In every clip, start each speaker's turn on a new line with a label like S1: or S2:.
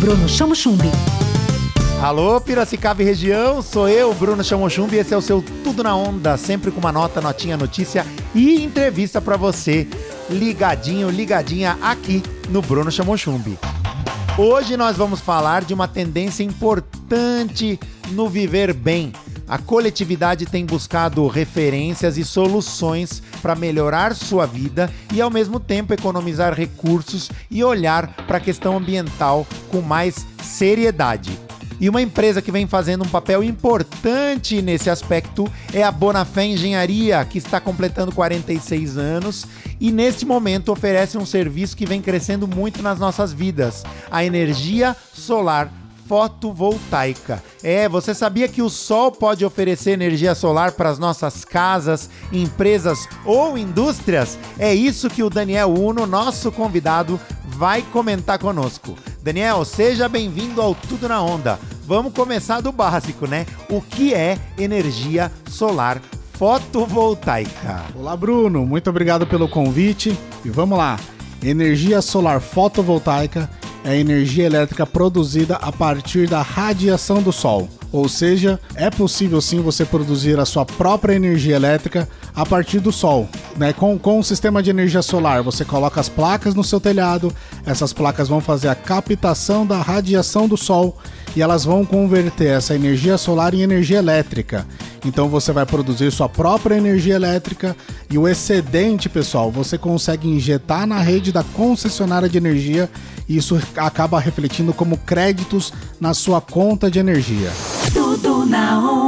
S1: Bruno Chamo Chumbi.
S2: Alô, Piracicaba e região, sou eu, Bruno Chamochumbi, esse é o seu Tudo na Onda, sempre com uma nota, notinha, notícia e entrevista para você, ligadinho, ligadinha aqui no Bruno Chamochumbi. Hoje nós vamos falar de uma tendência importante no viver bem. A coletividade tem buscado referências e soluções para melhorar sua vida e, ao mesmo tempo, economizar recursos e olhar para a questão ambiental com mais seriedade. E uma empresa que vem fazendo um papel importante nesse aspecto é a Bonafé Engenharia, que está completando 46 anos e neste momento oferece um serviço que vem crescendo muito nas nossas vidas: a energia solar fotovoltaica. É, você sabia que o sol pode oferecer energia solar para as nossas casas, empresas ou indústrias? É isso que o Daniel Uno, nosso convidado, vai comentar conosco. Daniel, seja bem-vindo ao Tudo na Onda. Vamos começar do básico, né? O que é energia solar fotovoltaica?
S3: Olá, Bruno. Muito obrigado pelo convite. E vamos lá. Energia solar fotovoltaica é energia elétrica produzida a partir da radiação do sol. Ou seja, é possível sim você produzir a sua própria energia elétrica a partir do sol. Né? Com, com o sistema de energia solar, você coloca as placas no seu telhado, essas placas vão fazer a captação da radiação do sol e elas vão converter essa energia solar em energia elétrica. Então você vai produzir sua própria energia elétrica e o excedente, pessoal, você consegue injetar na rede da concessionária de energia e isso acaba refletindo como créditos na sua conta de energia.
S1: Tudo na onda.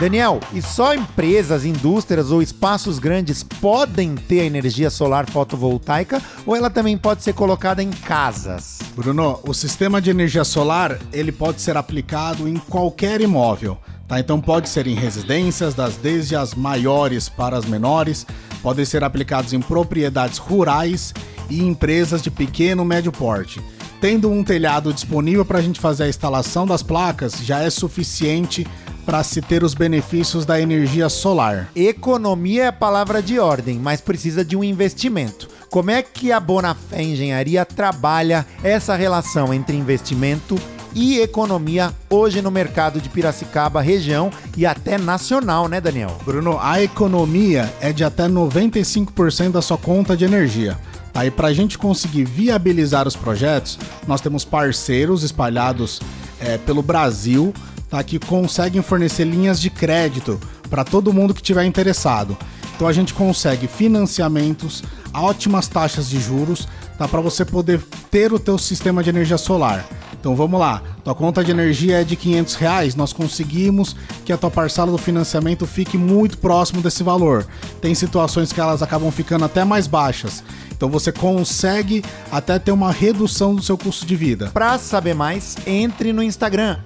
S2: Daniel, e só empresas, indústrias ou espaços grandes podem ter energia solar fotovoltaica ou ela também pode ser colocada em casas?
S3: Bruno, o sistema de energia solar ele pode ser aplicado em qualquer imóvel. Tá, então pode ser em residências, das desde as maiores para as menores, podem ser aplicados em propriedades rurais e empresas de pequeno médio porte. Tendo um telhado disponível para a gente fazer a instalação das placas, já é suficiente para se ter os benefícios da energia solar.
S2: Economia é a palavra de ordem, mas precisa de um investimento. Como é que a Bonafé Engenharia trabalha essa relação entre investimento e economia hoje no mercado de Piracicaba, região e até nacional, né, Daniel?
S3: Bruno, a economia é de até 95% da sua conta de energia. Aí, para a gente conseguir viabilizar os projetos, nós temos parceiros espalhados é, pelo Brasil tá, que conseguem fornecer linhas de crédito para todo mundo que tiver interessado. Então a gente consegue financiamentos, ótimas taxas de juros, tá, para você poder ter o teu sistema de energia solar. Então vamos lá, tua conta de energia é de 500 reais, nós conseguimos que a tua parcela do financiamento fique muito próximo desse valor. Tem situações que elas acabam ficando até mais baixas. Então você consegue até ter uma redução do seu custo de vida.
S2: Para saber mais, entre no Instagram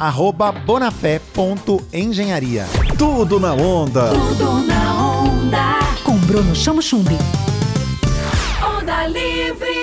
S2: @bonafé.engenharia.
S4: Tudo na onda.
S1: Tudo na onda. Com Bruno Chamo Chumbi. Onda Livre.